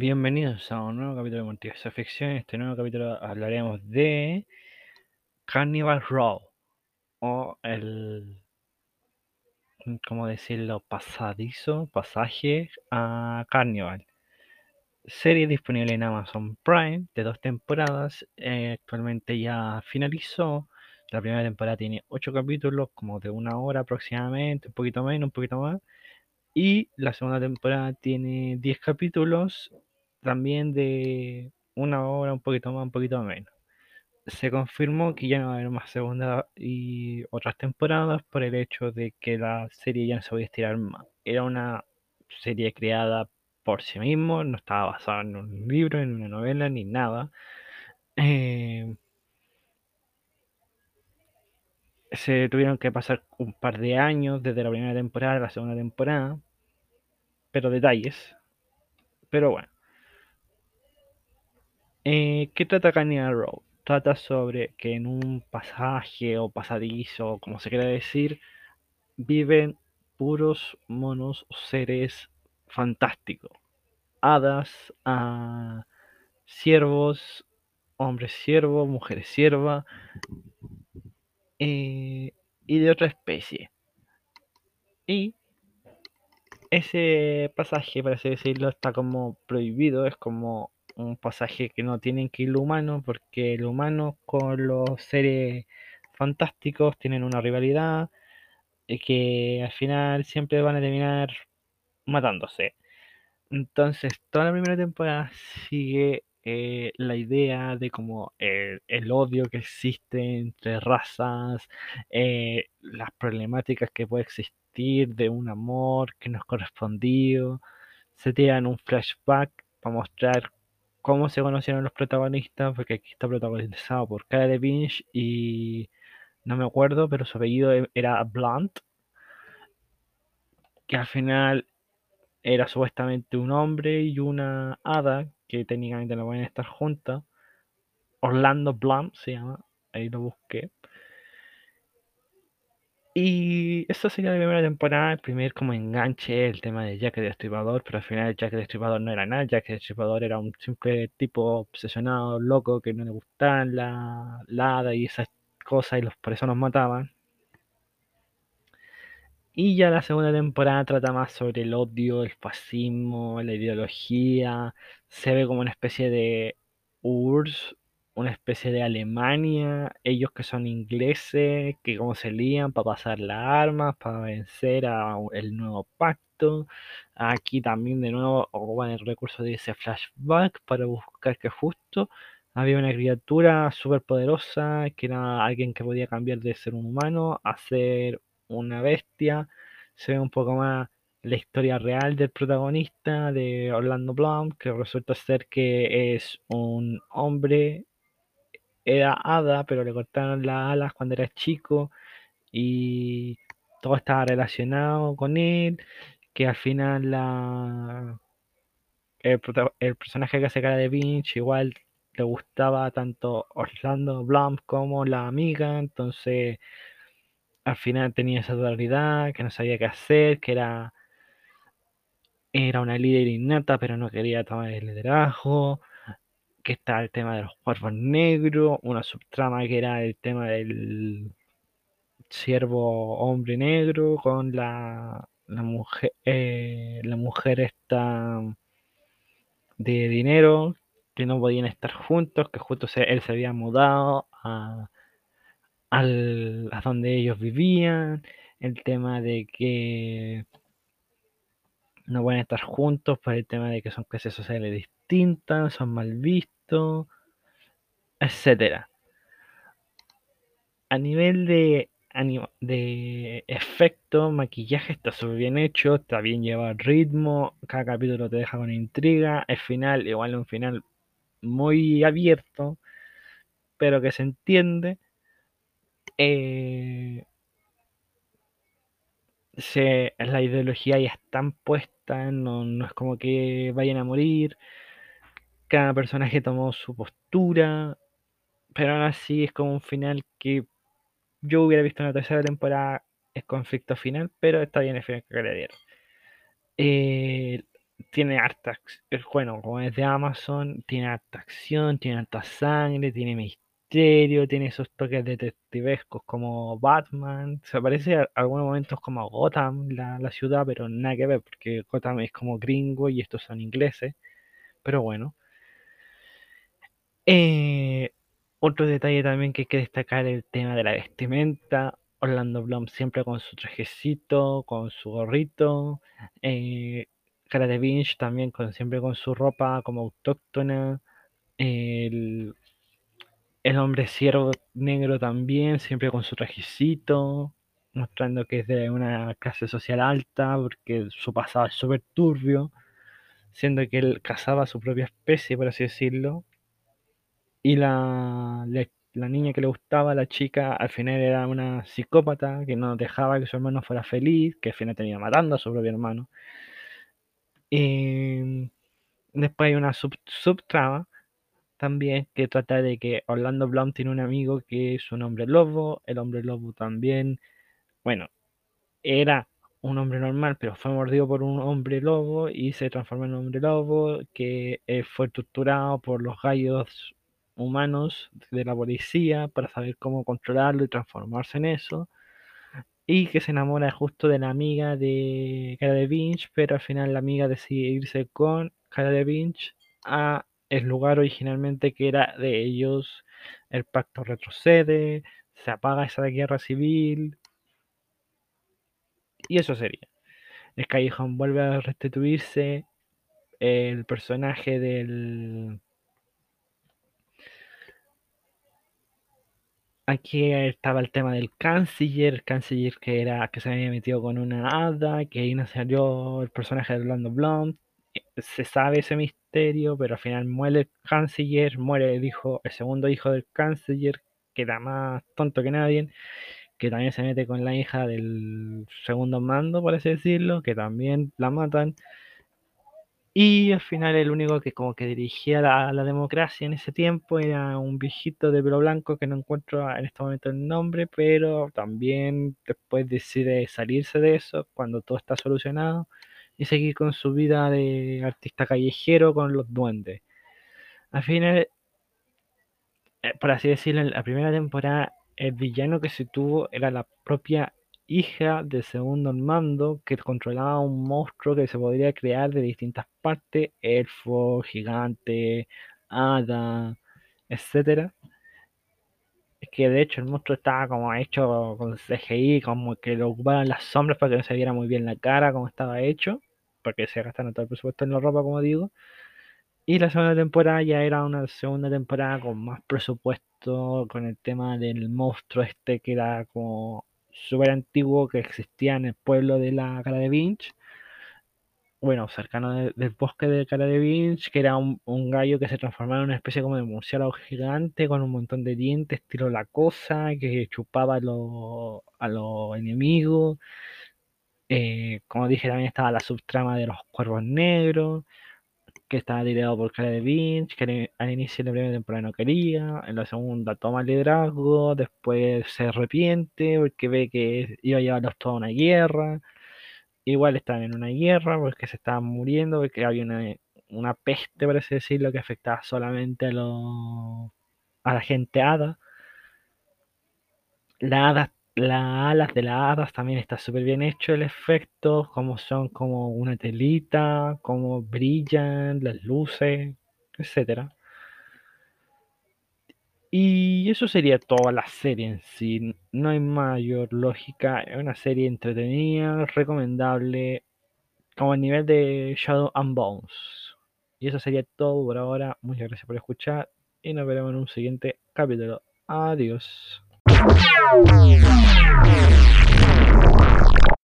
Bienvenidos a un nuevo capítulo de Multiverso Ficción. En este nuevo capítulo hablaremos de Carnival Row o el, ¿cómo decirlo? Pasadizo, pasaje a Carnival. Serie disponible en Amazon Prime de dos temporadas. Eh, actualmente ya finalizó. La primera temporada tiene ocho capítulos, como de una hora aproximadamente, un poquito menos, un poquito más. Y la segunda temporada tiene 10 capítulos, también de una hora, un poquito más, un poquito menos. Se confirmó que ya no va a haber más segunda y otras temporadas por el hecho de que la serie ya no se podía estirar más. Era una serie creada por sí mismo, no estaba basada en un libro, en una novela, ni nada. Eh, se tuvieron que pasar un par de años desde la primera temporada a la segunda temporada, pero detalles. Pero bueno. Eh, ¿Qué trata Carnival Row? Trata sobre que en un pasaje o pasadizo, como se quiera decir, viven puros monos seres fantásticos. Hadas, uh, ciervos, hombres siervos, mujeres siervas eh, y de otra especie. Y ese pasaje, por así decirlo, está como prohibido, es como un pasaje que no tienen que ir humano, porque el humano con los seres fantásticos tienen una rivalidad y que al final siempre van a terminar matándose. Entonces, toda la primera temporada sigue eh, la idea de como el, el, odio que existe entre razas, eh, las problemáticas que puede existir de un amor que no es correspondido. Se tiran un flashback para mostrar cómo se conocieron los protagonistas, porque aquí está protagonizado por Cara de Pinch y no me acuerdo, pero su apellido era Blunt, que al final era supuestamente un hombre y una hada que técnicamente no pueden estar juntas. Orlando Blunt se llama, ahí lo busqué. Y esta sería la primera temporada, el primer como enganche, el tema de Jack el Destripador, pero al final Jack el Destripador no era nada, Jack el Destripador era un simple tipo obsesionado, loco, que no le gustaban la, la hada y esas cosas y los, por eso nos mataban. Y ya la segunda temporada trata más sobre el odio, el fascismo, la ideología. Se ve como una especie de URSS, una especie de Alemania. Ellos que son ingleses, que como se lían para pasar las armas, para vencer a el nuevo pacto. Aquí también de nuevo ocupan el recurso de ese flashback para buscar que justo había una criatura súper poderosa, que era alguien que podía cambiar de ser un humano a ser una bestia. Se ve un poco más la historia real del protagonista, de Orlando Bloom, que resulta ser que es un hombre, era hada, pero le cortaron las alas cuando era chico y todo estaba relacionado con él, que al final la... El, personaje que hace cara de Vinch igual le gustaba tanto Orlando Bloom como la amiga, entonces al final tenía esa dualidad, que no sabía qué hacer, que era, era una líder innata, pero no quería tomar el liderazgo, que está el tema de los cuervos negros, una subtrama que era el tema del siervo hombre negro con la, la mujer, eh, la mujer esta de dinero, que no podían estar juntos, que justo se, él se había mudado a al, a donde ellos vivían, el tema de que no pueden estar juntos por el tema de que son clases sociales distintas, son mal vistos, etcétera. A nivel de, de efecto, maquillaje está súper bien hecho, está bien llevado el ritmo, cada capítulo te deja con intriga, el final igual un final muy abierto, pero que se entiende eh, se, la ideología ya está puesta, no, no, es como que vayan a morir. Cada personaje tomó su postura, pero aún así es como un final que yo hubiera visto en la tercera temporada, es conflicto final, pero está bien el final que le dieron. Eh, tiene harta, bueno, como es de Amazon, tiene harta acción, tiene harta sangre, tiene misterio, tiene esos toques detectivescos como Batman. Se parece a algunos momentos como Gotham, la, la ciudad, pero nada que ver, porque Gotham es como gringo y estos son ingleses. Pero bueno. Eh, otro detalle también que hay que destacar es el tema de la vestimenta. Orlando Bloom siempre con su trajecito, con su gorrito. Eh, Cara de Vinch también siempre con su ropa como autóctona. El, el hombre ciervo negro también, siempre con su trajecito, mostrando que es de una clase social alta, porque su pasado es súper turbio, siendo que él cazaba su propia especie, por así decirlo Y la, la, niña que le gustaba, la chica, al final era una psicópata que no dejaba que su hermano fuera feliz, que al final termina matando a su propio hermano. Y después hay una sub, subtrama también que trata de que Orlando Bloom tiene un amigo que es un hombre lobo, el hombre lobo también, bueno, era un hombre normal, pero fue mordido por un hombre lobo y se transformó en un hombre lobo que fue torturado por los gallos humanos de la policía para saber cómo controlarlo y transformarse en eso. Y que se enamora justo de la amiga de Cara de Vinch, pero al final la amiga decide irse con Cara de Vinch a el lugar originalmente que era de ellos. El pacto retrocede, se apaga esa guerra civil, y eso sería. El callejón vuelve a restituirse. El personaje del. Aquí estaba el tema del canciller, el canciller que era que se había metido con una hada, que ahí salió el personaje de Orlando Bloom. Se sabe ese misterio, pero al final muere el canciller, muere el hijo, el segundo hijo del canciller, que era más tonto que nadie, que también se mete con la hija del segundo mando, por así decirlo, que también la matan. Y al final el único que como que dirigía la, la democracia en ese tiempo era un viejito de pelo blanco que no encuentro en este momento el nombre, pero también después decide salirse de eso cuando todo está solucionado y seguir con su vida de artista callejero con los duendes. Al final, eh, por así decirlo, en la primera temporada el villano que se tuvo era la propia hija del segundo mando que controlaba un monstruo que se podría crear de distintas partes, elfo, gigante, hada, etcétera. Es que de hecho el monstruo estaba como hecho con CGI, como que lo ocupaban las sombras para que no se viera muy bien la cara como estaba hecho, porque se gastaron todo el presupuesto en la ropa, como digo. Y la segunda temporada ya era una segunda temporada con más presupuesto, con el tema del monstruo este que era como súper antiguo que existía en el pueblo de la Cara de Vinch. Bueno, cercano de- del bosque de Cara de Vinch, que era un, gallo que se transformaba en una especie como de murciélago gigante con un montón de dientes, estilo la cosa, que chupaba a los a los enemigos. Eh, como dije, también estaba la subtrama de los cuervos negros que estaba liderado por Cara de Vinch, que al inicio de la primera temporada no quería, en la segunda toma el liderazgo, después se arrepiente porque ve que iba a llevarlos toda una guerra, igual estaban en una guerra porque se estaban muriendo, porque había una, una peste, por así decirlo, que afectaba solamente a, la gente hada. La hada las alas de las hadas también está súper bien hecho el efecto, como son como una telita, como brillan las luces, etcétera. Y eso sería toda la serie en sí. No hay mayor lógica. Es una serie entretenida, recomendable, como el nivel de Shadow and Bones. Y eso sería todo por ahora. Muchas gracias por escuchar y nos veremos en un siguiente capítulo. Adiós. Yeah.